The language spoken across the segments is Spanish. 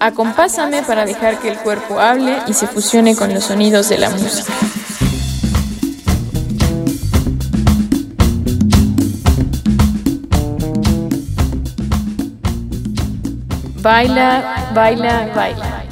Acompásame para dejar que el cuerpo hable y se fusione con los sonidos de la música. Baila, baila, baila.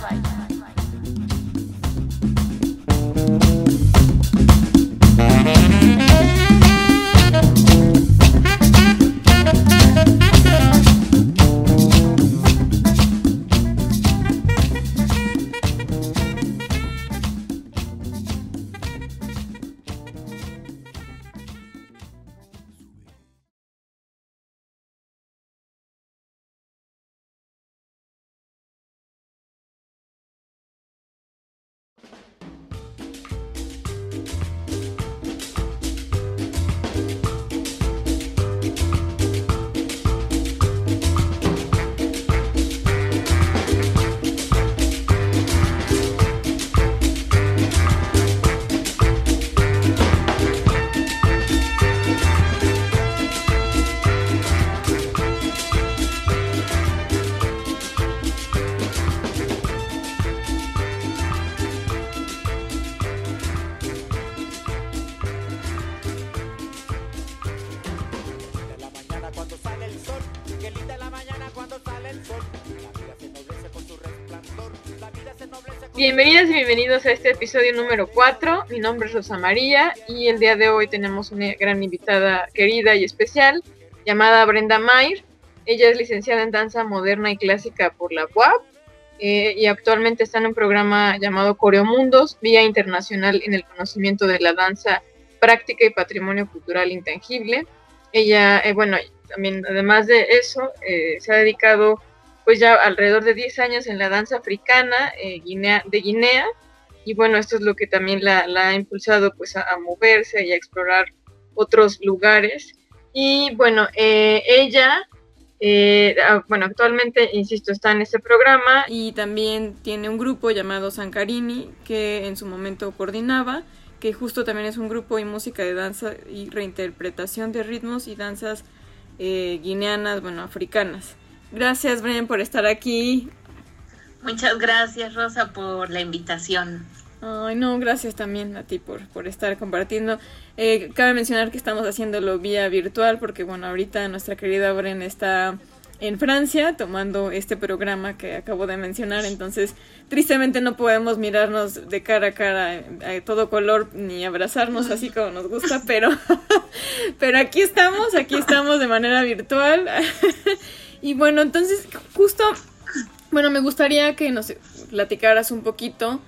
Bienvenidas y bienvenidos a este episodio número 4. Mi nombre es Rosa María y el día de hoy tenemos una gran invitada querida y especial llamada Brenda Mayer. Ella es licenciada en danza moderna y clásica por la UAP eh, y actualmente está en un programa llamado Coreomundos, Vía Internacional en el Conocimiento de la Danza, Práctica y Patrimonio Cultural Intangible. Ella, eh, bueno, también además de eso, eh, se ha dedicado pues ya alrededor de 10 años en la danza africana eh, de Guinea y bueno, esto es lo que también la, ha impulsado pues a, moverse y a explorar otros lugares. Y bueno, eh, ella, eh, bueno, actualmente, insisto, está en este programa y también tiene un grupo llamado Sankarini que en su momento coordinaba, que justo también es un grupo y música de danza y reinterpretación de ritmos y danzas guineanas, bueno, africanas. Gracias, Brian, por estar aquí. Muchas gracias, Rosa, por la invitación. Ay, no, gracias también a ti por, por estar compartiendo. Eh, cabe mencionar que estamos haciéndolo vía virtual porque, bueno, ahorita nuestra querida Bren está en Francia tomando este programa que acabo de mencionar, entonces tristemente no podemos mirarnos de cara a cara a todo color ni abrazarnos así como nos gusta, pero, pero aquí estamos, aquí estamos de manera virtual. Y bueno, entonces justo, bueno, me gustaría que nos platicaras un poquito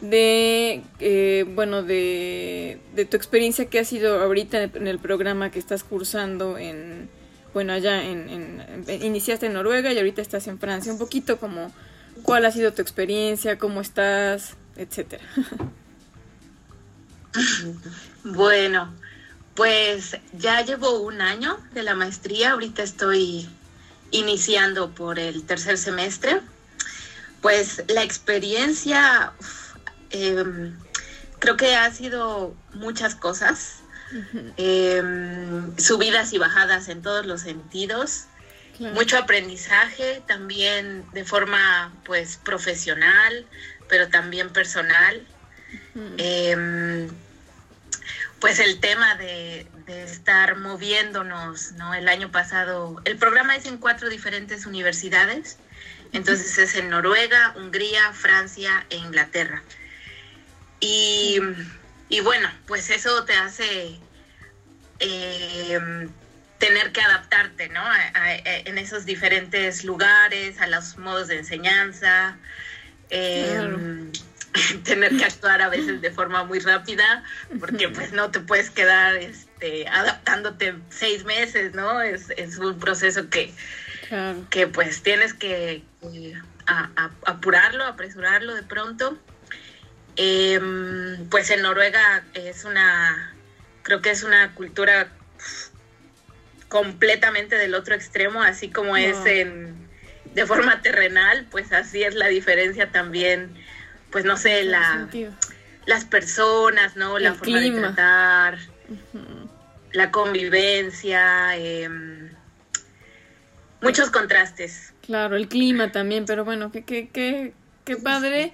de, eh, bueno, de, de, tu experiencia que ha sido ahorita en el programa que estás cursando en, bueno, allá en, en, iniciaste en Noruega y ahorita estás en Francia. Un poquito como cuál ha sido tu experiencia, cómo estás, etcétera. Bueno, pues ya llevo un año de la maestría, ahorita estoy iniciando por el tercer semestre, pues la experiencia em, creo que ha sido muchas cosas, em, subidas y bajadas en todos los sentidos, mucho aprendizaje también de forma pues profesional, pero también personal. Pues el tema de, estar moviéndonos, ¿no? El año pasado, el programa es en cuatro diferentes universidades, entonces es en Noruega, Hungría, Francia e Inglaterra. Y, bueno, pues eso te hace eh, tener que adaptarte, ¿no? en esos diferentes lugares, a los modos de enseñanza. Eh, tener que actuar a veces de forma muy rápida, porque pues no te puedes quedar este, adaptándote seis meses, ¿no? Es, un proceso que, que pues tienes que apurarlo, apresurarlo de pronto. Em, pues en Noruega es una, creo que es una cultura completamente del otro extremo, así como es en, de forma terrenal, pues así es la diferencia también pues no sé, la, las personas, ¿no? La forma de tratar, la convivencia, em, muchos contrastes. Claro, el clima también, pero bueno, qué, qué, qué, qué padre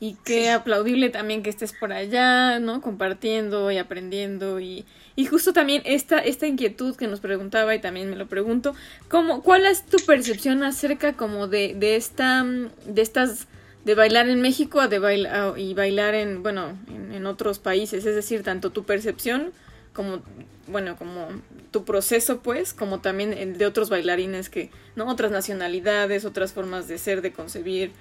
y qué aplaudible también que estés por allá, ¿no? Compartiendo y aprendiendo y, y justo también esta, esta inquietud que nos preguntaba y también me lo pregunto, ¿cómo, ¿cuál es tu percepción acerca como de, de esta, de estas, de bailar en México de bailar, y bailar en, bueno, en, en otros países? Es decir, tanto tu percepción como bueno, como tu proceso, pues, como también el de otros bailarines que, ¿no? Otras nacionalidades, otras formas de ser, de concebir,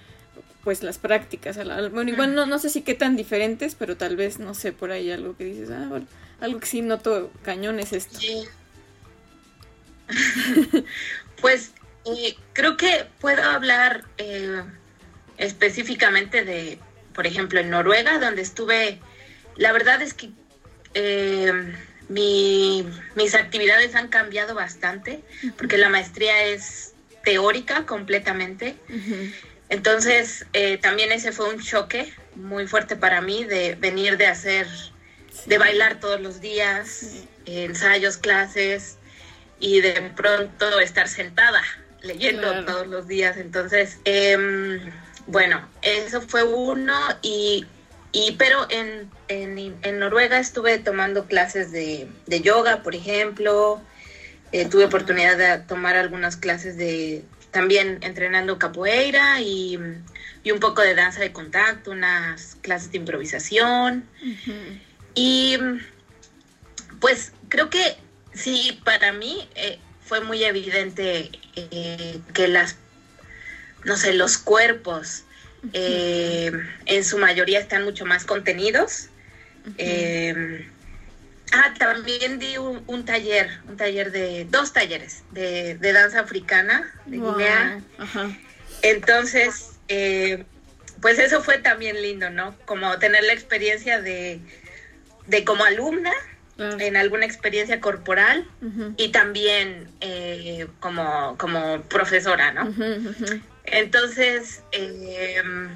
pues las prácticas. Bueno, igual no, no sé si qué tan diferentes, pero tal vez, no sé, por ahí algo que dices, ah, bueno, algo que sí noto cañón es esto. pues eh, creo que puedo hablar eh, específicamente de, por ejemplo, en Noruega, donde estuve, la verdad es que... Eh, mi, mis actividades han cambiado bastante porque la maestría es teórica completamente. Entonces, eh, también ese fue un choque muy fuerte para mí de venir de hacer, de bailar todos los días, ensayos, clases, y de pronto estar sentada leyendo todos los días. Entonces, em, bueno, eso fue uno y y, pero en, en, Noruega estuve tomando clases de, yoga, por ejemplo. Eh, tuve oportunidad de tomar algunas clases de también entrenando capoeira y, un poco de danza de contacto, unas clases de improvisación. Y pues creo que sí, para mí eh, fue muy evidente eh, que las, no sé, los cuerpos eh, en su mayoría están mucho más contenidos. Eh, ah, también di un, taller, un taller de, dos talleres de, danza africana de Guinea. Entonces, eh, pues eso fue también lindo, ¿no? Como tener la experiencia de, de como alumna en alguna experiencia corporal y también como, como profesora, ¿no? Entonces, em,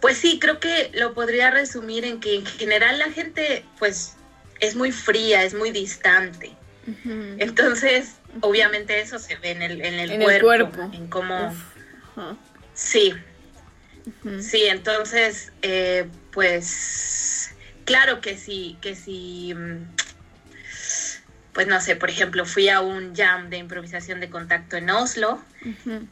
pues sí, creo que lo podría resumir en que en general la gente, pues, es muy fría, es muy distante. Entonces, obviamente eso se ve en el, en el, cuerpo, en cómo... Sí. Sí, entonces, eh, pues, claro que sí, que sí mm, pues no sé, por ejemplo, fui a un jam de improvisación de contacto en Oslo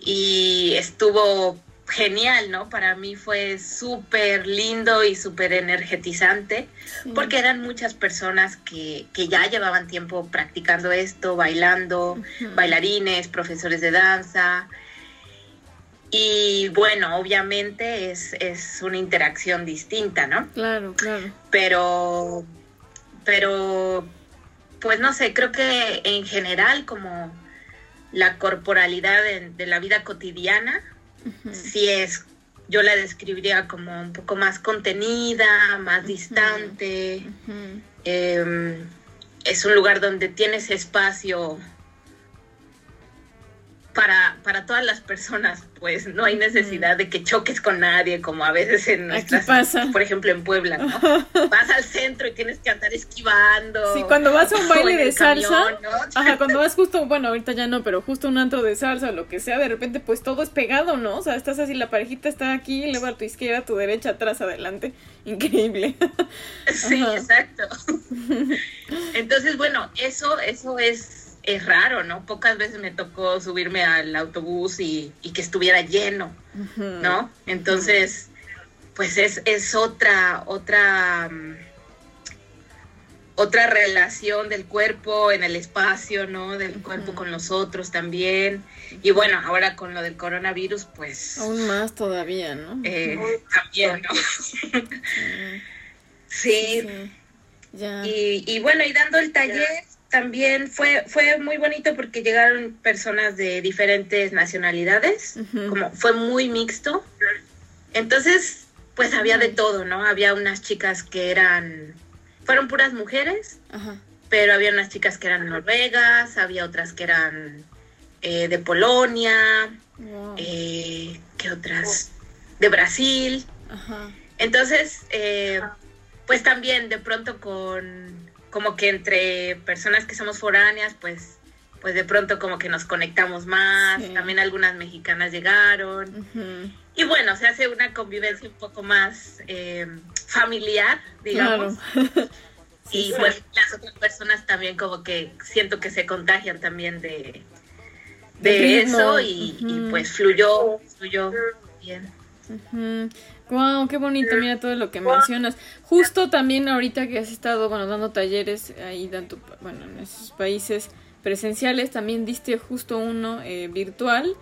y estuvo genial, ¿no? Para mí fue súper lindo y súper energetizante porque eran muchas personas que, ya llevaban tiempo practicando esto, bailando, bailarines, profesores de danza. Y bueno, obviamente es, es una interacción distinta, ¿no? Claro, claro. Pero, pero pues no sé, creo que en general como la corporalidad de, la vida cotidiana, si es, yo la describiría como un poco más contenida, más distante. Em, es un lugar donde tienes espacio para, para todas las personas, pues no hay necesidad de que choques con nadie, como a veces en nuestras, pasa. por ejemplo en Puebla, ¿no? vas al centro y tienes que andar esquivando. Sí, cuando vas a un baile de salsa, ajá, cuando vas justo, bueno, ahorita ya no, pero justo un antro de salsa o lo que sea, de repente pues todo es pegado, ¿no? O sea, estás así, la parejita está aquí, luego a tu izquierda, a tu derecha, atrás, adelante. Increíble. Sí, exacto. Entonces, bueno, eso, eso es es raro, ¿no? Pocas veces me tocó subirme al autobús y, que estuviera lleno, ¿no? Entonces, pues es, es otra, otra, mm, otra relación del cuerpo en el espacio, ¿no? Del cuerpo con los otros también. Y bueno, ahora con lo del coronavirus, pues... Aún más todavía, ¿no? Eh, también, ¿no? sí. Y, y bueno, y dando el taller también fue, fue muy bonito porque llegaron personas de diferentes nacionalidades, como fue muy mixto. Entonces, pues había de todo, ¿no? Había unas chicas que eran, fueron puras mujeres, pero había unas chicas que eran noruegas, había otras que eran de Polonia, ¿qué otras? De Brasil. Entonces, eh, pues también de pronto con, como que entre personas que somos foráneas, pues, pues de pronto como que nos conectamos más, también algunas mexicanas llegaron. Y bueno, se hace una convivencia un poco más eh, familiar, digamos. y pues las otras personas también como que siento que se contagian también de, de eso y, pues fluyó, fluyó bien. Wow, qué bonito, mira todo lo que mencionas. Justo también ahorita que has estado, bueno, dando talleres ahí, dando, bueno, en esos países presenciales, también diste justo uno eh, virtual,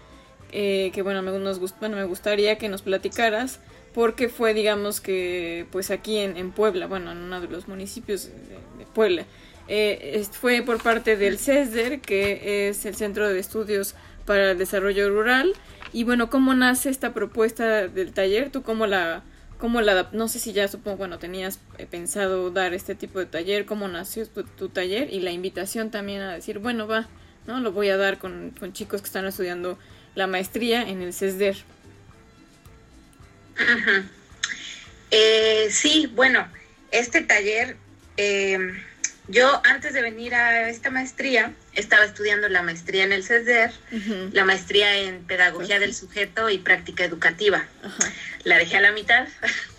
eh, que bueno me, nos bueno, me gustaría que nos platicaras, porque fue, digamos que, pues aquí en, Puebla, bueno, en uno de los municipios de, Puebla, eh, fue por parte del CESDER, que es el Centro de Estudios para el Desarrollo Rural, y bueno, ¿cómo nace esta propuesta del taller? ¿Tú cómo la, cómo la, no sé si ya supongo, bueno, tenías eh, pensado dar este tipo de taller, cómo nació tu, taller y la invitación también a decir, bueno, va, ¿no? Lo voy a dar con, chicos que están estudiando la maestría en el CESDER. Eh, sí, bueno, este taller eh, yo antes de venir a esta maestría estaba estudiando la maestría en el CESDER, la maestría en pedagogía del sujeto y práctica educativa. La dejé a la mitad,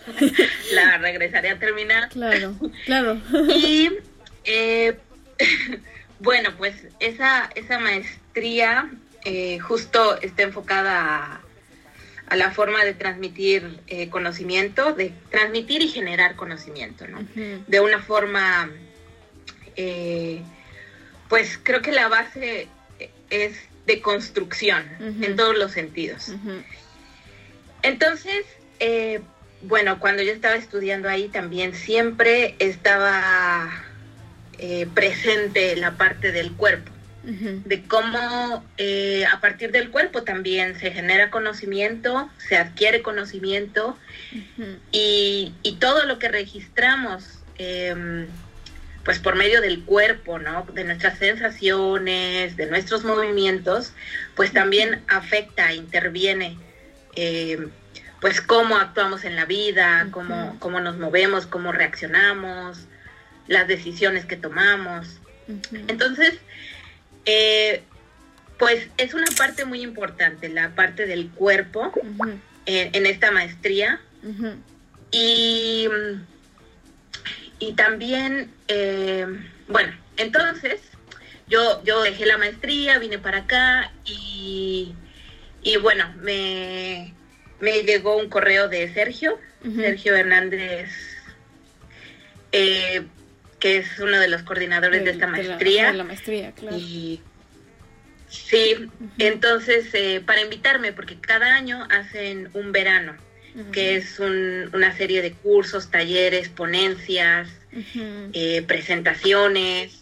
la regresaré a terminar. Claro, claro. y eh, bueno, pues esa, esa maestría eh, justo está enfocada a, la forma de transmitir eh, conocimiento, de transmitir y generar conocimiento, ¿no? De una forma eh, pues creo que la base es de construcción en todos los sentidos. Entonces, eh, bueno, cuando yo estaba estudiando ahí también siempre estaba eh, presente la parte del cuerpo, de cómo a partir del cuerpo también se genera conocimiento, se adquiere conocimiento y, y, todo lo que registramos em, pues por medio del cuerpo, ¿no? De nuestras sensaciones, de nuestros movimientos, pues también afecta, interviene, eh, pues cómo actuamos en la vida, cómo, cómo nos movemos, cómo reaccionamos, las decisiones que tomamos. Entonces, eh, pues es una parte muy importante, la parte del cuerpo en, en, esta maestría. Y y también, eh, bueno, entonces yo, yo dejé la maestría, vine para acá y, y bueno, me, me llegó un correo de Sergio, Sergio Hernández, eh, que es uno de los coordinadores de, esta maestría. De la, maestría, claro. Y sí, entonces eh, para invitarme, porque cada año hacen un verano que es una serie de cursos, talleres, ponencias, eh, presentaciones.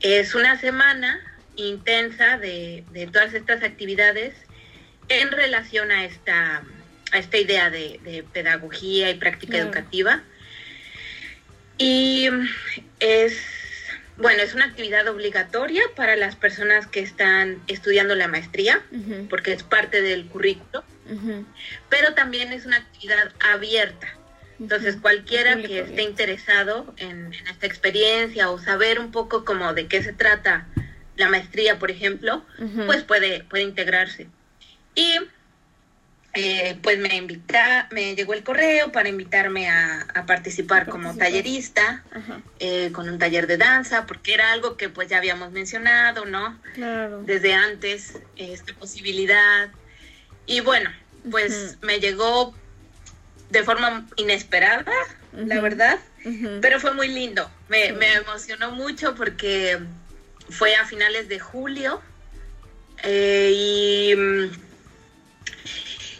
Es una semana intensa de, todas estas actividades en relación a esta, a esta idea de, pedagogía y práctica educativa. Y es, bueno, es una actividad obligatoria para las personas que están estudiando la maestría, porque es parte del currículo pero también es una actividad abierta. Entonces, cualquiera que esté interesado en, esta experiencia o saber un poco como de qué se trata la maestría, por ejemplo, pues puede, puede integrarse. Y eh, pues me invita, me llegó el correo para invitarme a, participar como tallerista, eh, con un taller de danza, porque era algo que pues ya habíamos mencionado, ¿no? Claro. Desde antes, esta posibilidad. Y bueno, pues me llegó de forma inesperada, la verdad, pero fue muy lindo. Me, emocionó mucho porque fue a finales de julio eh, y,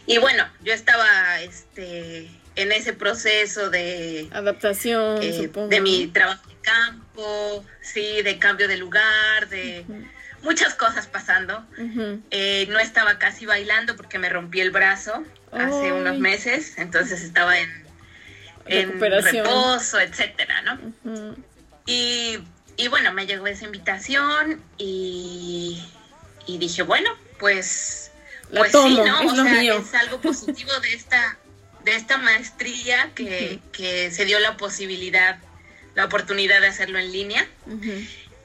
y bueno, yo estaba este, en ese proceso de adaptación, eh, de mi trabajo de campo, sí, de cambio de lugar, de muchas cosas pasando. Eh, no estaba casi bailando porque me rompí el brazo hace unos meses, entonces estaba en, en reposo, etcétera, ¿no? y, bueno, me llegó esa invitación y, dije, bueno, pues, pues sí, ¿no? Es, o sea, es algo positivo de esta de esta maestría que, que, se dio la posibilidad, la oportunidad de hacerlo en línea.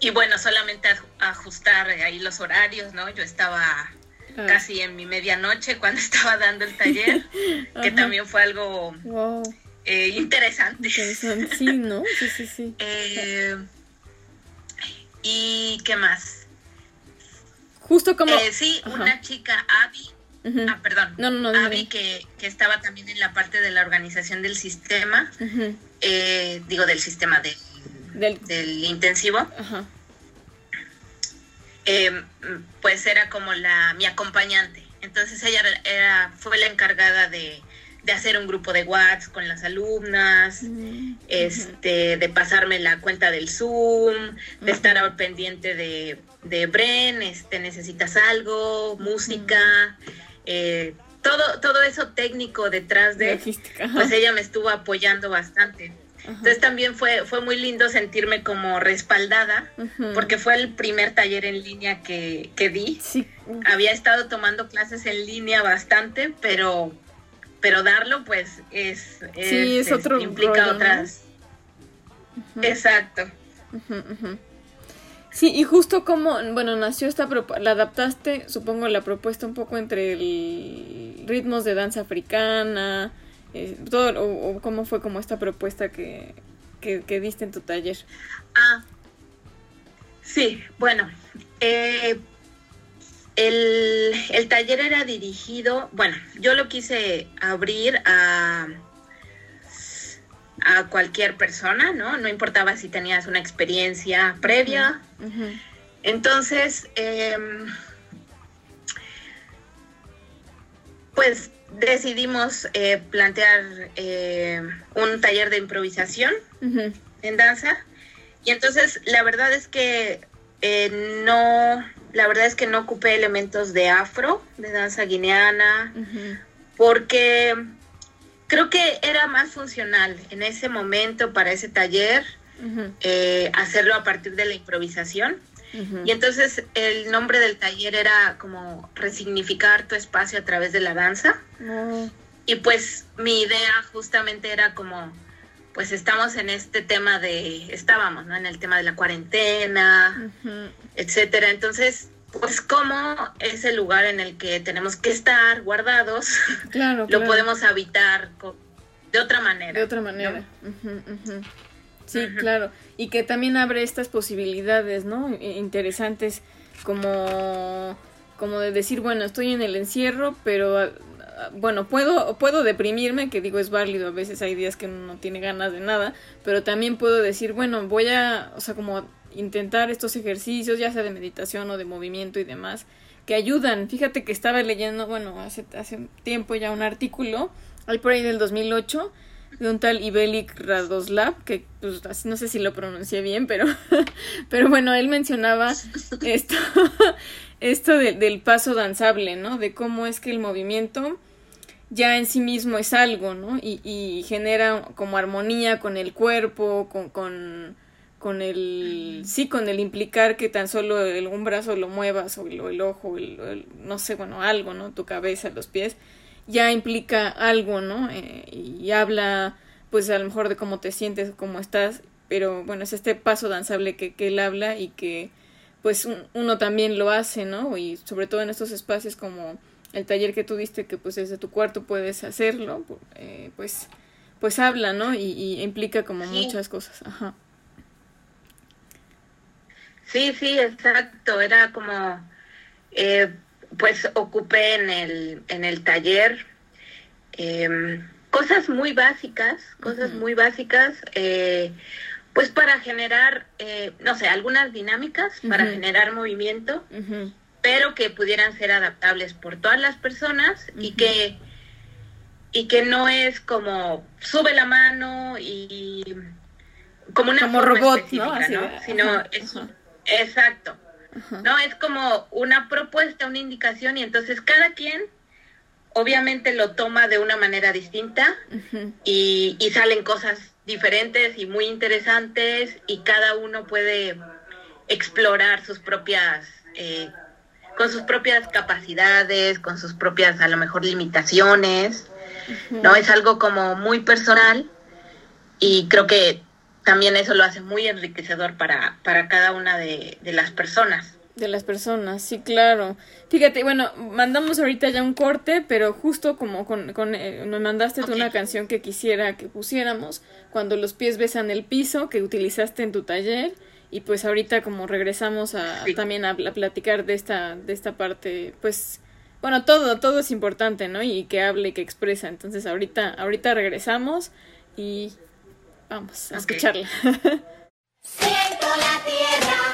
Y bueno, solamente ajustar ahí los horarios, ¿no? Yo estaba ah. casi en mi medianoche cuando estaba dando el taller, que también fue algo eh, interesante. Interesante, sí, ¿no? Sí, sí, sí. Eh, ¿Y qué más? Justo como... Eh, sí, una chica, Abby, Ah, perdón. No, no, no. Abby, que, que, estaba también en la parte de la organización del sistema, digo, del sistema de, del... intensivo. Ajá. pues era como la mi acompañante. Entonces ella era, fue la encargada de, de hacer un grupo de WhatsApp con las alumnas, este, de pasarme la cuenta del Zoom, de estar al pendiente de, de Bren, este, necesitas algo, música, eh, todo, todo eso técnico detrás de, pues ella me estuvo apoyando bastante. Entonces también fue, fue muy lindo sentirme como respaldada, porque fue el primer taller en línea que, que di. Había estado tomando clases en línea bastante, pero pero darlo pues es, es, otro implica otras exacto. Sí y justo como bueno nació esta la adaptaste supongo la propuesta un poco entre el ritmos de danza africana eh, todo o, cómo fue como esta propuesta que, que, que diste en tu taller ah sí bueno eh, el, taller era dirigido, bueno, yo lo quise abrir a, a cualquier persona, ¿no? No importaba si tenías una experiencia previa. Entonces, em, pues decidimos eh, plantear eh, un taller de improvisación en danza. Y entonces, la verdad es que eh, no la verdad es que no ocupé elementos de afro, de danza guineana, porque creo que era más funcional en ese momento para ese taller eh, hacerlo a partir de la improvisación. Y entonces el nombre del taller era como resignificar tu espacio a través de la danza. Oh. Y pues mi idea justamente era como, pues estamos en este tema de, estábamos, ¿no? En el tema de la cuarentena, etcétera. Entonces, pues como es el lugar en el que tenemos que estar guardados, claro, lo podemos habitar de otra manera. De otra manera. Sí, claro. Y que también abre estas posibilidades, ¿no? Interesantes como, como de decir, bueno, estoy en el encierro, pero ah, bueno, puedo, puedo deprimirme, que digo es válido, a veces hay días que no tiene ganas de nada, pero también puedo decir, bueno, voy a, o sea, como intentar estos ejercicios, ya sea de meditación o de movimiento y demás, que ayudan. Fíjate que estaba leyendo, bueno, hace, hace tiempo ya un artículo, ahí por ahí del 2008, de un tal Ibelik Radoslav, que pues no sé si lo pronuncié bien, pero, pero bueno, él mencionaba esto, esto del paso danzable, ¿no? De cómo es que el movimiento ya en sí mismo es algo, ¿no? Y, y genera como armonía con el cuerpo, con, con con el sí con el implicar que tan solo el, un brazo lo muevas o el, ojo el, no sé bueno algo no tu cabeza los pies ya implica algo no eh, y habla pues a lo mejor de cómo te sientes cómo estás pero bueno es este paso danzable que, que él habla y que pues uno también lo hace no y sobre todo en estos espacios como el taller que tú diste que pues desde tu cuarto puedes hacerlo eh, pues pues habla no y, y implica como muchas cosas ajá. Sí, sí, exacto. Era como, eh, pues ocupé en el, en el taller em, cosas muy básicas, cosas muy básicas, eh, pues para generar, eh, no sé, algunas dinámicas, para generar movimiento, pero que pudieran ser adaptables por todas las personas y que y que no es como sube la mano y como una como robot, ¿no? Sino es Exacto. No, es como una propuesta, una indicación y entonces cada quien obviamente lo toma de una manera distinta y, salen cosas diferentes y muy interesantes y cada uno puede explorar sus propias, eh, con sus propias capacidades, con sus propias a lo mejor limitaciones. ¿no? Es algo como muy personal y creo que también eso lo hace muy enriquecedor para, para cada una de, las personas. De las personas, sí, claro. Fíjate, bueno, mandamos ahorita ya un corte, pero justo como con, con eh, me mandaste tú una canción que quisiera que pusiéramos, cuando los pies besan el piso, que utilizaste en tu taller, y pues ahorita como regresamos a también a, a, platicar de esta, de esta parte, pues, bueno, todo, todo es importante, ¿no? Y que hable y que expresa. Entonces ahorita, ahorita regresamos y Vamos a escucharla. Siento la tierra,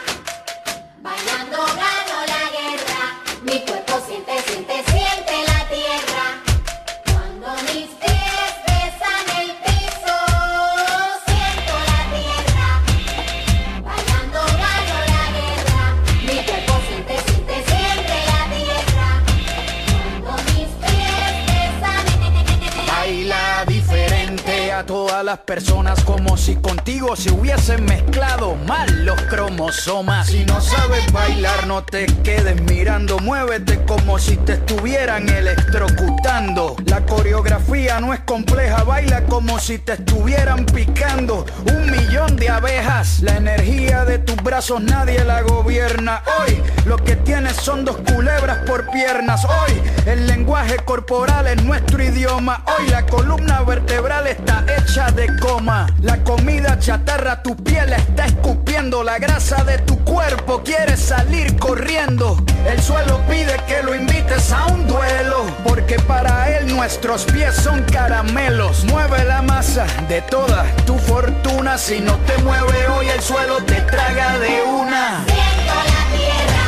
a todas las personas como si contigo se hubiesen mezclado mal los cromosomas. Si no sabes bailar, no te quedes mirando, muévete como si te estuvieran electrocutando. La coreografía no es compleja, baila como si te estuvieran picando un millón de abejas. La energía de tus brazos nadie la gobierna. Hoy lo que tienes son dos culebras por piernas. Hoy el lenguaje corporal es nuestro idioma. Hoy la columna vertebral está hecha de coma. La comida chatarra tu piel está escupiendo. La grasa de tu cuerpo quiere salir corriendo. El suelo pide que lo invites a un duelo. Porque para él nuestros pies son caramelos. Mueve la masa de toda tu fortuna. Si no te mueve hoy el suelo te traga de una. Siento la tierra,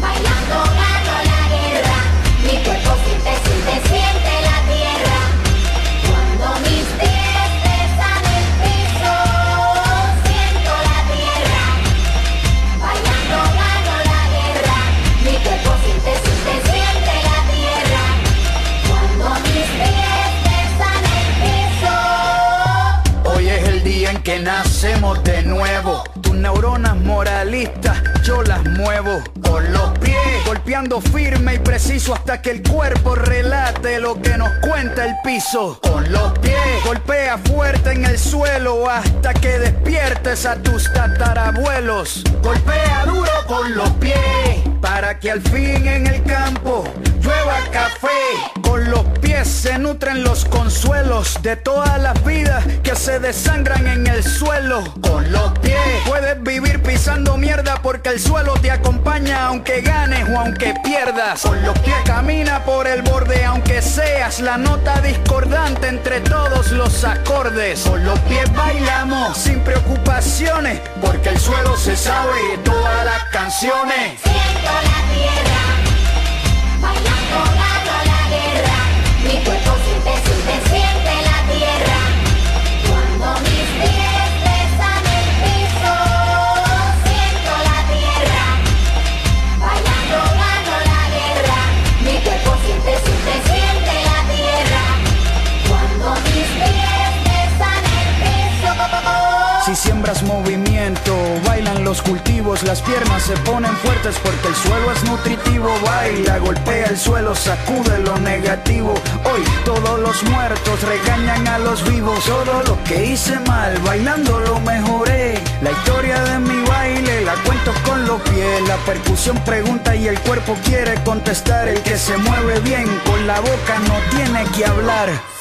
bailando la Neuronas moralistas yo las muevo con los pies, golpeando firme y preciso hasta que el cuerpo relate lo que nos cuenta el piso. Con los pies, golpea fuerte en el suelo hasta que despiertes a tus tatarabuelos. Golpea duro con los pies para que al fin en el campo llueva café. Nutren los consuelos de todas las vidas que se desangran en el suelo. Con los pies puedes vivir pisando mierda porque el suelo te acompaña aunque ganes o aunque pierdas. Con los pies camina por el borde aunque seas la nota discordante entre todos los acordes. Con los pies bailamos sin preocupaciones porque el suelo se sabe todas las canciones. Siento la tierra, bailando la guerra. Mi movimiento, bailan los cultivos, las piernas se ponen fuertes porque el suelo es nutritivo. Baila, golpea el suelo, sacude lo negativo. Hoy todos los muertos regañan a los vivos. Todo lo que hice mal, bailando lo mejoré. La historia de mi baile la cuento con los pies. La percusión pregunta y el cuerpo quiere contestar. El que se mueve bien con la boca no tiene que hablar.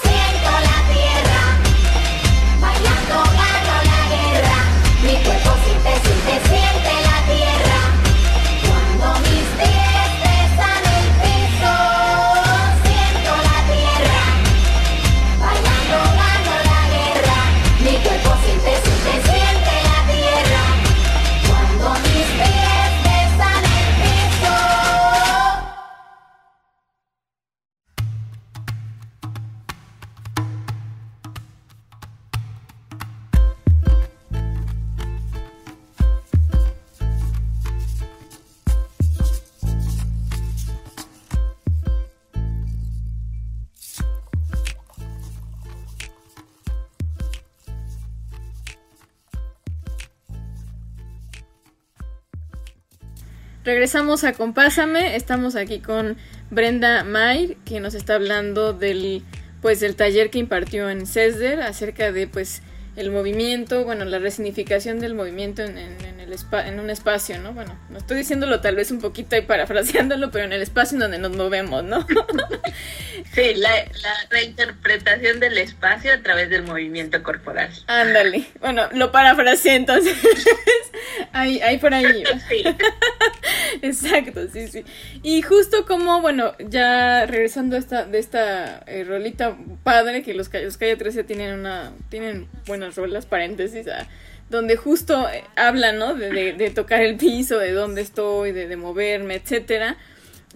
Regresamos a Compásame, estamos aquí con Brenda Mayer, que nos está hablando del pues el taller que impartió en CESDER acerca de pues el movimiento, bueno, la resignificación del movimiento en, en, en el en un espacio, ¿no? Bueno, no estoy diciéndolo tal vez un poquito ahí parafraseándolo, pero en el espacio en donde nos movemos, ¿no? Sí, la, la reinterpretación del espacio a través del movimiento corporal. Ándale. Bueno, lo parafraseé entonces. ahí, ahí por ahí. Sí, Exacto, sí, sí. Y justo como, bueno, ya regresando a esta, de esta eh, rolita padre, que los, los Calle 13 tienen una, tienen buenas rolas, paréntesis, donde justo eh, hablan, ¿no? De, de- de tocar el piso, de dónde estoy, de, de moverme, etcétera.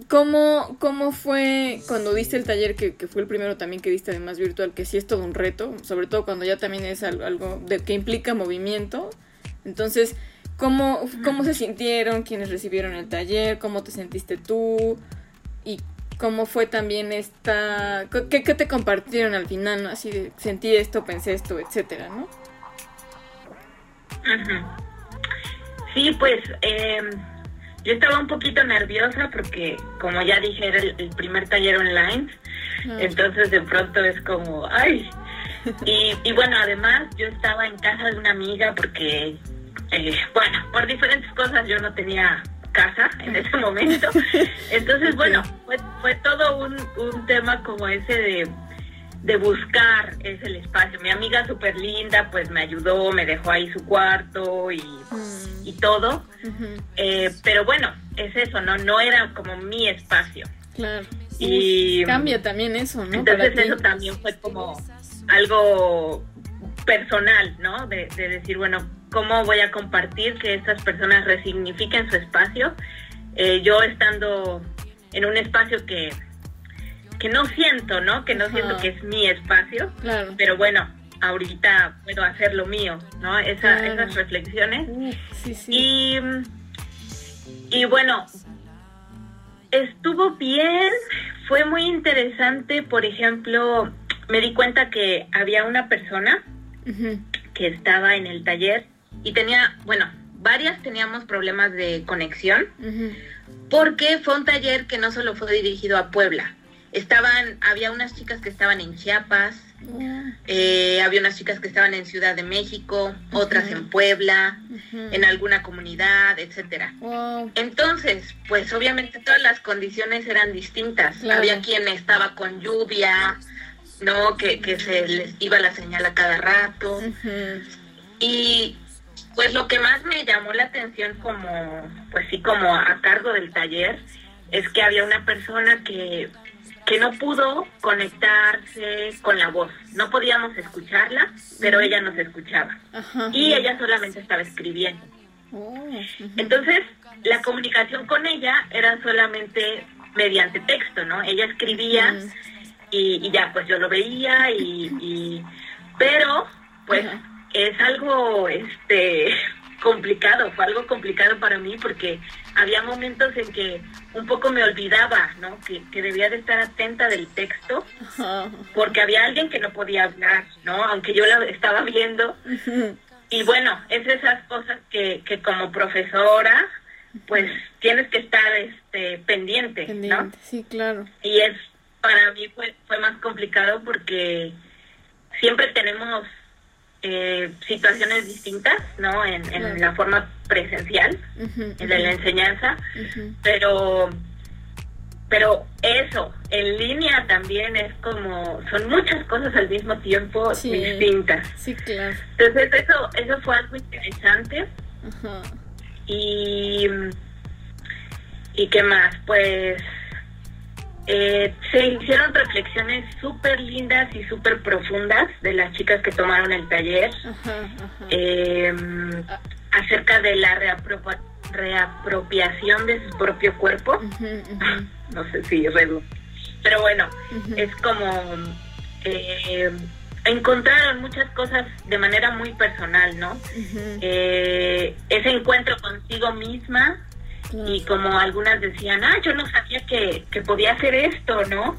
¿Cómo, ¿Cómo fue cuando diste el taller, que, que fue el primero también que diste además virtual, que sí es todo un reto, sobre todo cuando ya también es al- algo de, que implica movimiento? Entonces, ¿cómo, ¿cómo se sintieron quienes recibieron el taller? ¿Cómo te sentiste tú? ¿Y cómo fue también esta... ¿Qué, qué te compartieron al final? ¿no? Así de, sentí esto, pensé esto, etcétera, ¿no? Sí, pues eh, yo estaba un poquito nerviosa porque, como ya dije, era el, el primer taller online, Ah, entonces de pronto es como, ay. Y, y bueno, además yo estaba en casa de una amiga porque, eh, bueno, por diferentes cosas yo no tenía casa en ese momento. Entonces, bueno, fue, fue todo un, un tema como ese de, de buscar ese el espacio. Mi amiga súper linda, pues me ayudó, me dejó ahí su cuarto y, mm, y todo. Eh, pero bueno, es eso, ¿no? No era como mi espacio. claro. Y Cambia también eso, ¿no? entonces Para ti. eso también fue como algo personal, ¿no? De, de decir, bueno, ¿cómo voy a compartir que estas personas resignifiquen su espacio? Eh, yo estando en un espacio que, que no siento, ¿no? Que no Ajá. siento que es mi espacio, Claro. pero bueno, ahorita puedo hacer lo mío, ¿no? Esa, Claro. Esas reflexiones. Sí, sí. Y, y bueno, estuvo bien, fue muy interesante, por ejemplo, me di cuenta que había una persona que estaba en el taller y tenía, bueno, varias teníamos problemas de conexión porque fue un taller que no solo fue dirigido a Puebla. Estaban, había unas chicas que estaban en Chiapas, eh, había unas chicas que estaban en Ciudad de México, otras en Puebla, en alguna comunidad, etcétera. Wow. Entonces, pues obviamente todas las condiciones eran distintas. Claro. Había quien estaba con lluvia, ¿no? Que, que se les iba la señal a cada rato. Y pues lo que más me llamó la atención como, pues sí, como a cargo del taller, es que había una persona que, que no pudo conectarse con la voz. No podíamos escucharla, pero ella nos escuchaba. Ajá. Y ella solamente estaba escribiendo. Oh. Entonces, la comunicación con ella era solamente mediante texto, ¿no? Ella escribía y, y ya, pues yo lo veía y... y- pero, pues, Ajá. Es algo, este, complicado, fue algo complicado para mí porque había momentos en que un poco me olvidaba, ¿no? Que, que debía de estar atenta del texto porque había alguien que no podía hablar, ¿no? Aunque yo la estaba viendo, y bueno, es esas cosas que, que como profesora, pues tienes que estar este, pendiente, ¿no? Pendiente, sí, claro. Y es, para mí fue, fue más complicado porque siempre tenemos eh, situaciones distintas, ¿no? En, en Claro. la forma presencial, Ujú, en la enseñanza, pero pero eso en línea también es como son muchas cosas al mismo tiempo Sí. distintas Sí, claro. entonces eso eso fue algo interesante y y qué más pues eh, se hicieron reflexiones súper lindas y súper profundas de las chicas que tomaron el taller Ajá, ajá. eh, acerca de la reapropia- reapropiación de su propio cuerpo. No sé si redu pero bueno es como eh, encontraron muchas cosas de manera muy personal no Eh, ese encuentro consigo misma claro. y como algunas decían ah yo no sabía que, que podía hacer esto no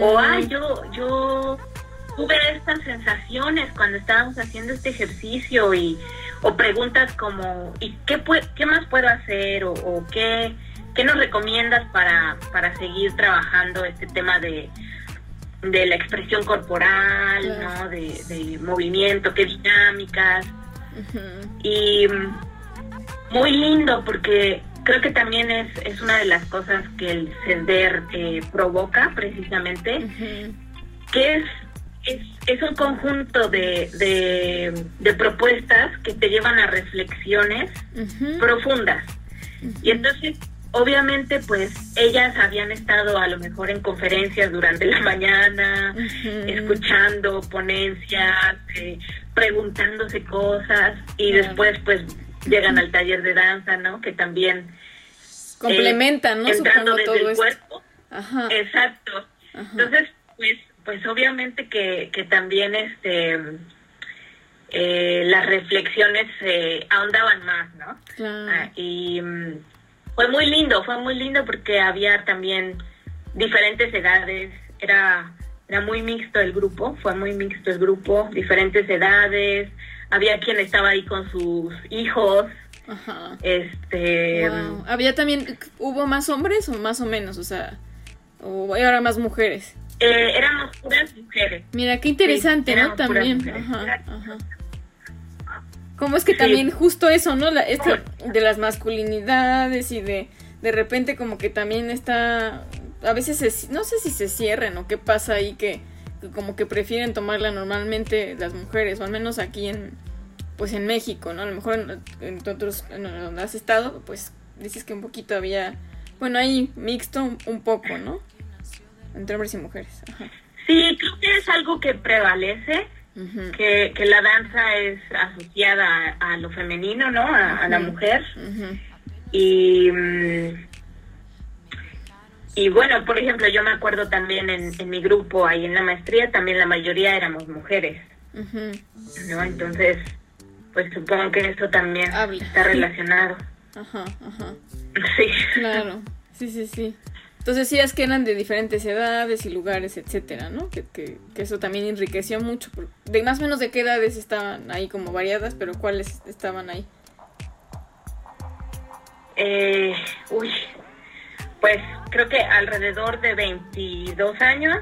o ay yo yo tuve estas sensaciones cuando estábamos haciendo este ejercicio y o preguntas como y qué qué más puedo hacer o, o qué qué nos recomiendas para para seguir trabajando este tema de de la expresión corporal, Claro. ¿no? De, de movimiento, qué dinámicas. Y muy lindo porque creo que también es, es una de las cosas que el CESDER eh, provoca precisamente, que es, es, es un conjunto de, de, de propuestas que te llevan a reflexiones profundas. Y entonces, obviamente, pues ellas habían estado a lo mejor en conferencias durante la mañana, escuchando ponencias, eh, preguntándose cosas y después pues llegan al taller de danza, ¿no? Que también Complementan, ¿no? eh, entrando Supongo desde todo el cuerpo. Ajá. Exacto. Ajá. Entonces, pues, pues obviamente que, que también este eh, las reflexiones eh, ahondaban más, ¿no? Claro. Ah, y mm, fue muy lindo, fue muy lindo porque había también diferentes edades, era, era muy mixto el grupo, fue muy mixto el grupo, diferentes edades, había quien estaba ahí con sus hijos, Ajá. este... Wow. Había también, ¿hubo más hombres o más o menos? O sea, o ahora más mujeres. eh, éramos puras mujeres. Mira, qué interesante, Sí, ¿no? También. Ajá, ajá. ¿Cómo es que Sí. también justo eso, ¿no? La, esto de las masculinidades y de de repente como que también está, a veces se- no sé si se cierran o qué pasa ahí que como que prefieren tomarla normalmente las mujeres, o al menos aquí en, pues en México, ¿no? A lo mejor en, en otros, en donde has estado, pues dices que un poquito había, bueno, ahí mixto un, un poco, ¿no? Entre hombres y mujeres. Ajá. Sí, creo que es algo que prevalece, que, que la danza es asociada a, a lo femenino, ¿no? A, a la mujer. Ujú. Y, mm, y bueno, por ejemplo, yo me acuerdo también en, en mi grupo, ahí en la maestría, también la mayoría éramos mujeres, Ujú. ¿no? Entonces, pues supongo que eso también Habla. está relacionado. Ajá, ajá. Sí. Claro, sí, sí, sí. Entonces sí es que eran de diferentes edades y lugares, etcétera, ¿no? Que, que, que eso también enriqueció mucho. De más o menos de qué edades estaban ahí como variadas, pero cuáles estaban ahí. Eh, uy, pues creo que alrededor de 22 años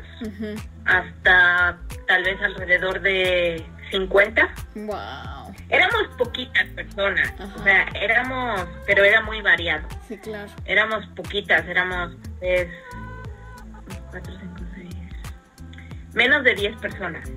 hasta tal vez alrededor de 50. Wow. Éramos poquitas personas, Ajá. o sea, éramos, pero era muy variado. Sí, claro. Éramos poquitas, éramos pues, cuatro, cinco, seis, menos de 10 personas.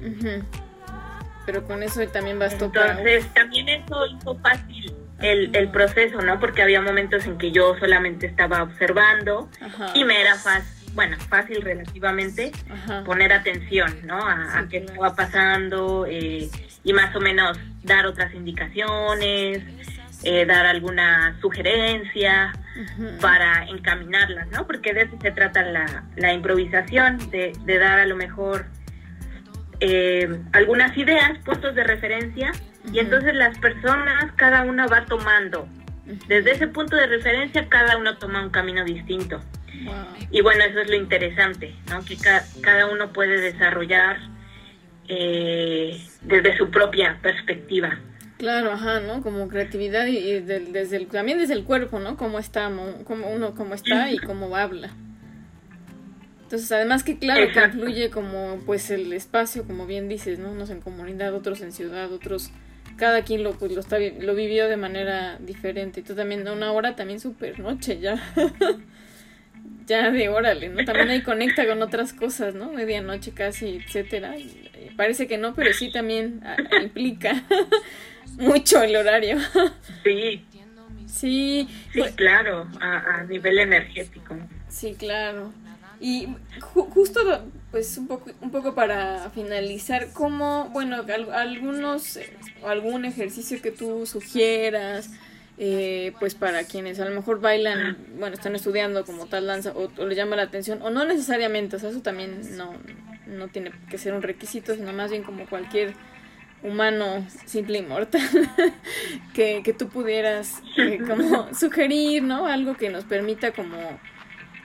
Pero con eso también bastó para... Entonces, también eso hizo fácil el, el proceso, ¿no? Porque había momentos en que yo solamente estaba observando Ajá. y me era fácil, bueno, fácil relativamente Ajá. poner atención, ¿no? A, a Sí, qué claro. estaba pasando eh, y más o menos dar otras indicaciones, eh, dar alguna sugerencia para encaminarlas, ¿no? Porque de eso se trata la, la improvisación, de, de dar a lo mejor eh, algunas ideas, puntos de referencia, y entonces las personas, cada una va tomando. Desde ese punto de referencia, cada uno toma un camino distinto. Wow. Y bueno, eso es lo interesante, ¿no? Que ca- cada uno puede desarrollar eh, desde su propia perspectiva. Claro, ajá, ¿no? Como creatividad y, y desde el, también desde el cuerpo, ¿no? Cómo está, mo- cómo uno cómo está y cómo habla. Entonces, además que claro, que incluye como pues el espacio, como bien dices, ¿no? Unos en comunidad, otros en ciudad, otros cada quien lo pues lo está lo vivió de manera diferente. Y tú también una hora también súper noche ya. ya de órale, ¿no? También ahí conecta con otras cosas, ¿no? Medianoche casi, etcétera. Eh, parece que no, pero sí también implica mucho el horario. Sí, sí, sí, pues, claro, a, a nivel energético. sí, claro. Y ju- justo, pues un poco, un poco para finalizar, ¿cómo, bueno, al- algunos, eh, algún ejercicio que tú sugieras, eh, pues para quienes a lo mejor bailan, bueno, están estudiando como tal danza o, o le llama la atención, o no necesariamente, o sea, eso también no, no tiene que ser un requisito, sino más bien como cualquier humano simple y mortal que, que tú pudieras eh, como sugerir, ¿no? Algo que nos permita como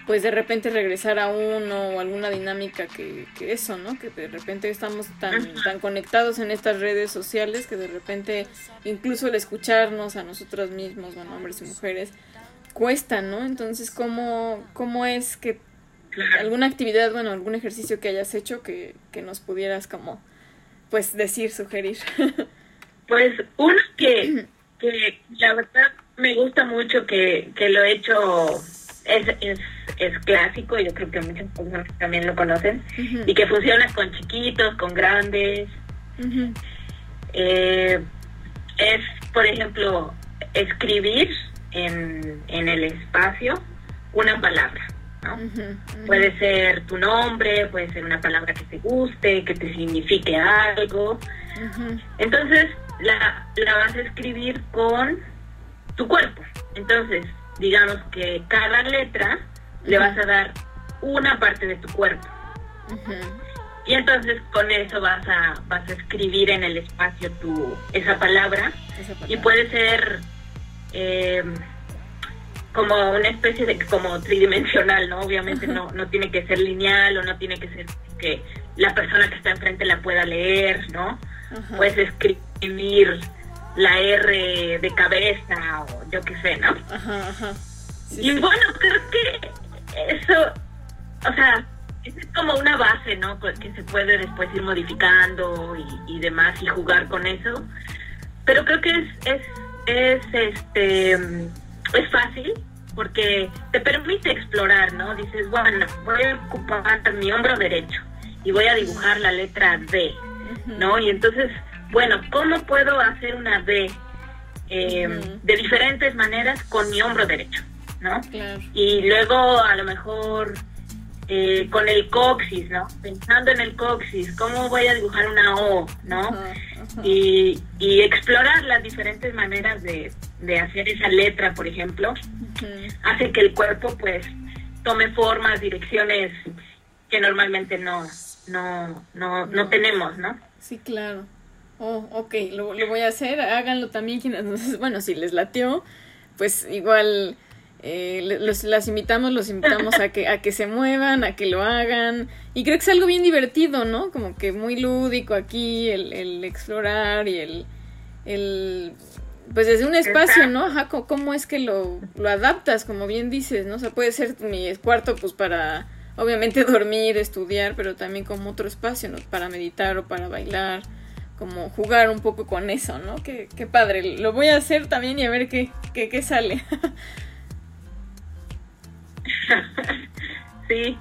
pues de repente regresar a uno o alguna dinámica que, que eso, ¿no? Que de repente estamos tan, tan conectados en estas redes sociales que de repente incluso el escucharnos a nosotros mismos, bueno, hombres y mujeres, cuesta, ¿no? Entonces, ¿cómo, cómo es que alguna actividad, bueno, algún ejercicio que hayas hecho que, que nos pudieras como, pues decir, sugerir. Pues uno que, que la verdad me gusta mucho, que, que lo he hecho, es, es, es clásico, yo creo que muchas personas también lo conocen, y que funciona con chiquitos, con grandes. Eh, es, por ejemplo, escribir en, en el espacio una palabra, ¿no? Puede ser tu nombre, puede ser una palabra que te guste, que te signifique algo. Entonces, la, la vas a escribir con tu cuerpo. Entonces, digamos que cada letra le vas a dar una parte de tu cuerpo. Y entonces con eso vas a, vas a escribir en el espacio tu, esa palabra. Esa Y puede ser eh, como una especie de como tridimensional, ¿no? Obviamente no, no tiene que ser lineal o no tiene que ser que la persona que está enfrente la pueda leer, ¿no? Puedes escribir la R de cabeza o yo qué sé, ¿no? Ajá, ajá. Sí, Y sí. bueno, creo que eso, o sea, es como una base, ¿no? Que se puede después ir modificando y, y demás y jugar con eso. Pero creo que es, es, es, este, es fácil porque te permite explorar, ¿no? Dices, bueno, voy a ocupar mi hombro derecho y voy a dibujar la letra D. ¿no? Y entonces, bueno, ¿cómo puedo hacer una D eh, de diferentes maneras con mi hombro derecho, ¿no? Claro. y luego a lo mejor eh, con el coxis, ¿no? Pensando en el coxis, ¿cómo voy a dibujar una O, ¿no? Y, y explorar las diferentes maneras de, de hacer esa letra, por ejemplo, hace que el cuerpo pues tome formas, direcciones que normalmente no, no, no, no No. tenemos, ¿no? Sí, claro. Oh, ok, lo, lo voy a hacer. Háganlo también quienes. Bueno, si les latió, pues igual eh, los, las invitamos, los invitamos a que, a que se muevan, a que lo hagan. Y creo que es algo bien divertido, ¿no? Como que muy lúdico aquí, el, explorar y el, el... Pues desde un espacio, ¿no? Ajá, ¿cómo es que lo, lo adaptas? Como bien dices, ¿no? O sea, puede ser mi cuarto, pues para, obviamente, dormir, estudiar, pero también como otro espacio, ¿no? Para meditar o para bailar, como jugar un poco con eso, ¿no? Qué, qué padre. Lo voy a hacer también y a ver qué, qué, qué sale. Sí,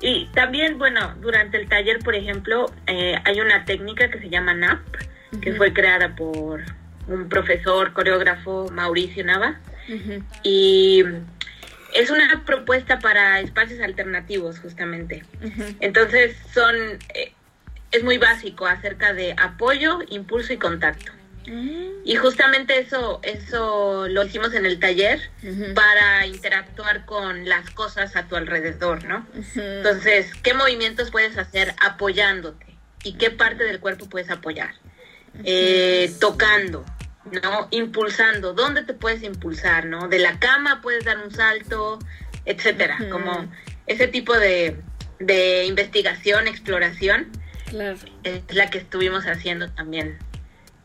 y también, bueno, durante el taller, por ejemplo, eh, hay una técnica que se llama NAP, que fue creada por un profesor coreógrafo, Mauricio Nava, y es una propuesta para espacios alternativos, justamente. Entonces, son, eh, es muy básico acerca de apoyo, impulso y contacto. Mm, Y justamente eso, eso lo hicimos en el taller para interactuar con las cosas a tu alrededor, ¿no? Entonces, ¿qué movimientos puedes hacer apoyándote? ¿Y qué parte del cuerpo puedes apoyar? Eh, tocando, ¿no? Impulsando. ¿Dónde te puedes impulsar, no? De la cama puedes dar un salto, etcétera. Como ese tipo de, de investigación, exploración, Claro. es la que estuvimos haciendo también.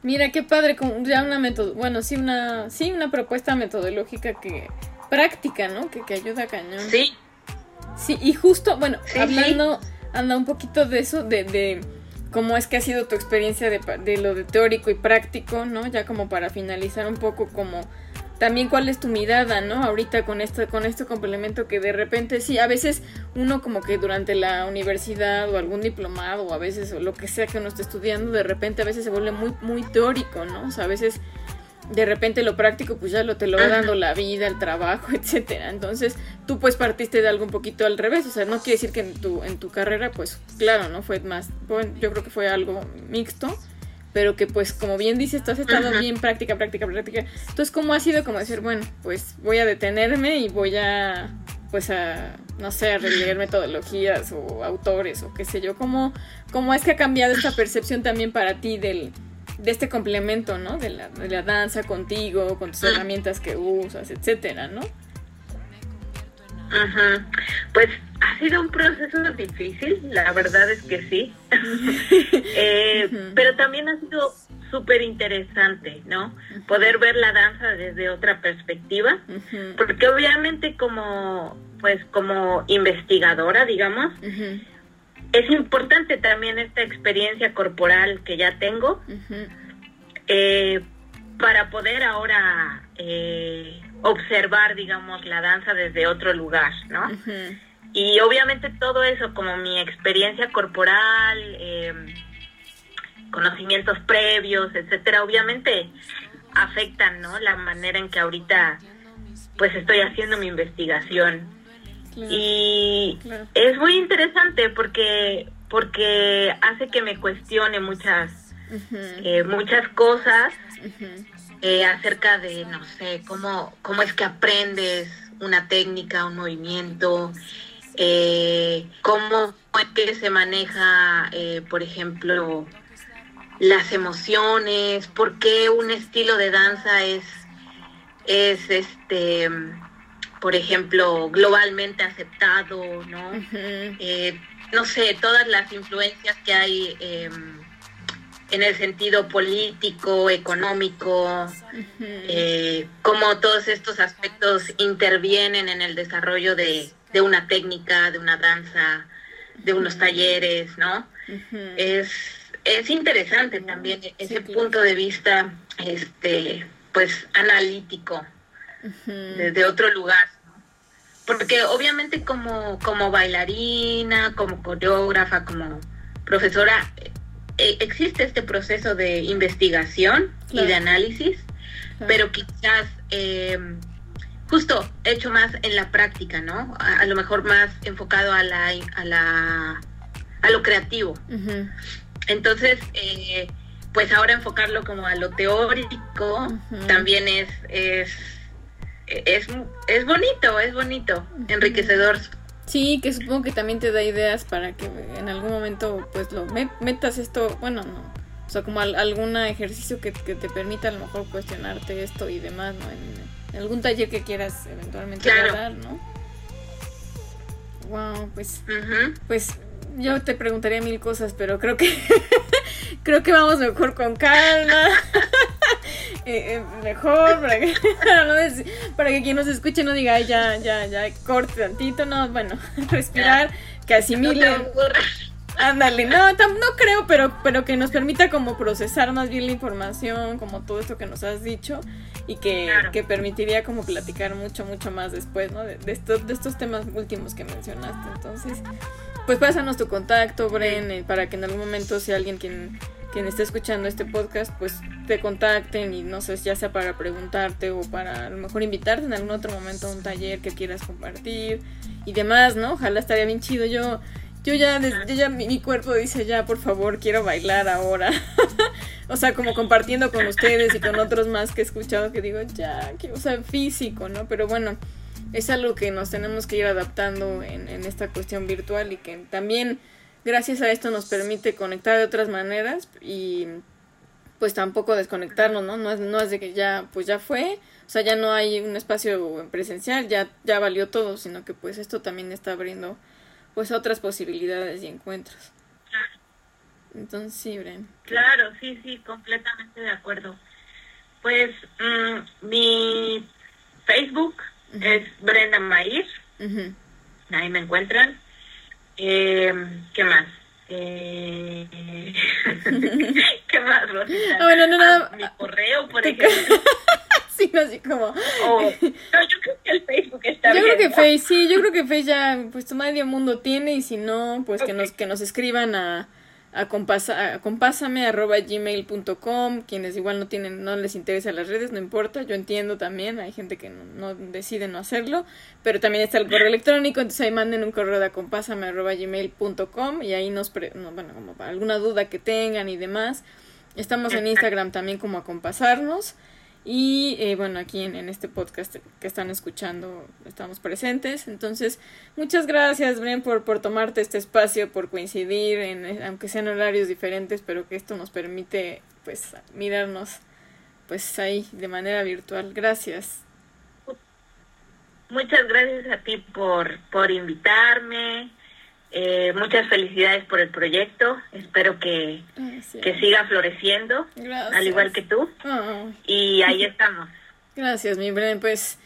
Mira qué padre, como ya una metodo, bueno, sí una, sí una propuesta metodológica que práctica, ¿no? Que, que ayuda cañón. Sí, Sí, y justo, bueno, Sí, hablando, anda un poquito de eso, de, de cómo es que ha sido tu experiencia de, de lo de teórico y práctico, ¿no? Ya como para finalizar un poco como también cuál es tu mirada, ¿no? Ahorita con este, con este complemento que de repente sí, a veces uno como que durante la universidad o algún diplomado o a veces o lo que sea que uno esté estudiando, de repente a veces se vuelve muy, muy teórico, ¿no? O sea, a veces de repente lo práctico pues ya lo te lo va dando la vida, el trabajo, etcétera. Entonces, tú pues partiste de algo un poquito al revés, o sea, no quiere decir que en tu en tu carrera pues claro, no fue más bueno, yo creo que fue algo mixto, pero que pues como bien dices, tú has estado Ajá. bien práctica, práctica, práctica. Entonces, ¿cómo ha sido como decir, bueno, pues voy a detenerme y voy a pues a no sé, a releer metodologías o autores o qué sé yo, cómo cómo es que ha cambiado esta percepción también para ti del de este complemento, ¿no? De la, de la danza contigo, con tus Ah. herramientas que usas, etcétera, ¿no? Ajá. Pues ha sido un proceso difícil, la verdad es que sí. Eh, Ujú. pero también ha sido súper interesante, ¿no? Poder ver la danza desde otra perspectiva, porque obviamente como, pues como investigadora, digamos, es importante también esta experiencia corporal que ya tengo eh, para poder ahora eh, observar, digamos, la danza desde otro lugar, ¿no? Y obviamente todo eso, como mi experiencia corporal, eh, conocimientos previos, etcétera, obviamente afectan, ¿no? La manera en que ahorita, pues, estoy haciendo mi investigación. Claro, Y claro. es muy interesante porque porque hace que me cuestione muchas eh, muchas cosas eh, acerca de no sé cómo cómo es que aprendes una técnica un movimiento eh, cómo es que se maneja por ejemplo las emociones por qué un estilo de danza es es este por ejemplo globalmente aceptado no eh, no sé, todas las influencias que hay eh, en el sentido político, económico, eh, cómo todos estos aspectos intervienen en el desarrollo de, de una técnica, de una danza, de unos talleres, ¿no? Es, es interesante también ese punto de vista, este, pues, analítico Ujú. desde otro lugar. ¿no? Porque obviamente como, como bailarina, como coreógrafa, como profesora, eh, existe este proceso de investigación Claro. y de análisis, pero quizás eh, justo hecho más en la práctica, ¿no? A, a lo mejor más enfocado a la, a la a lo creativo. Entonces, eh, pues ahora enfocarlo como a lo teórico también es, es, es, es bonito, es bonito, enriquecedor. Sí, que supongo que también te da ideas para que en algún momento pues lo me- metas esto, bueno, no, o sea, como al- algún ejercicio que, que te permita a lo mejor cuestionarte esto y demás, ¿no? En, en algún taller que quieras eventualmente Claro. dar, ¿no? Wow, pues, pues yo te preguntaría mil cosas, pero creo que creo que vamos mejor con calma. Eh, eh, mejor para que, para, no dec- para que quien nos escuche no diga "Ay, ya, ya, ya, corte tantito, no, bueno, respirar, que aburras. ándale, no, tam- no creo, pero, pero que nos permita como procesar más bien la información, como todo esto que nos has dicho, y que, Claro. que permitiría como platicar mucho, mucho más después, ¿no? De, de estos, de estos temas últimos que mencionaste, entonces, pues pásanos tu contacto, Bren, eh, para que en algún momento si alguien quien, quien esté escuchando este podcast, pues te contacten y no sé, ya sea para preguntarte o para a lo mejor invitarte en algún otro momento a un taller que quieras compartir y demás, ¿no? Ojalá estaría bien chido. Yo, yo ya, yo ya mi, mi cuerpo dice ya, por favor, quiero bailar ahora. o sea, como compartiendo con ustedes y con otros más que he escuchado que digo, ya, que, o sea, físico, ¿no? Pero bueno, es algo que nos tenemos que ir adaptando en, en esta cuestión virtual y que también gracias a esto nos permite conectar de otras maneras y pues tampoco desconectarnos, ¿no? No es, no es de que ya, pues ya fue, o sea, ya no hay un espacio presencial, ya, ya valió todo, sino que pues esto también está abriendo pues otras posibilidades y encuentros. Entonces, sí, Bren. Claro, sí, sí, completamente de acuerdo. Pues mm, mi Facebook Es Brenda Maír, Ujú. ahí me encuentran. Eh, ¿Qué más? Eh, ¿Qué más, Rosita? Ah, bueno, no, nada- mi correo, por ejemplo. Sí, así como... O- no, yo creo que el Facebook está Yo bien. creo que ¿no? Face, sí, yo creo que Face ya, pues tu medio mundo tiene y si no, pues que nos que nos escriban a a, compasa, a compásame arroba gmail.com quienes igual no tienen no les interesa las redes no importa. Yo entiendo también hay gente que no, no decide no hacerlo pero también está el correo electrónico. Entonces ahí manden un correo de compásame arroba gmail.com y ahí nos pre- no, bueno como para alguna duda que tengan y demás. Estamos en Instagram también como a compasarnos y eh, bueno, aquí en, en este podcast que están escuchando estamos presentes. Entonces, muchas gracias, Bren, por, por tomarte este espacio, por coincidir, en, aunque sean horarios diferentes, pero que esto nos permite pues mirarnos pues ahí de manera virtual. Gracias. Muchas gracias a ti por, por invitarme. Eh, muchas felicidades por el proyecto. Espero que, que siga floreciendo, Gracias. al igual que tú. Ay, Y ahí estamos. Gracias, mi Bren. Pues,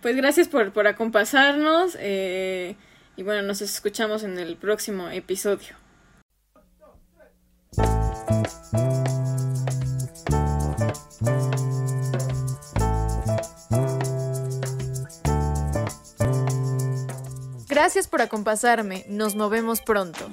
pues gracias por, por acompasarnos. eh, y bueno, nos escuchamos en el próximo episodio. Gracias por acompasarme. Nos movemos pronto.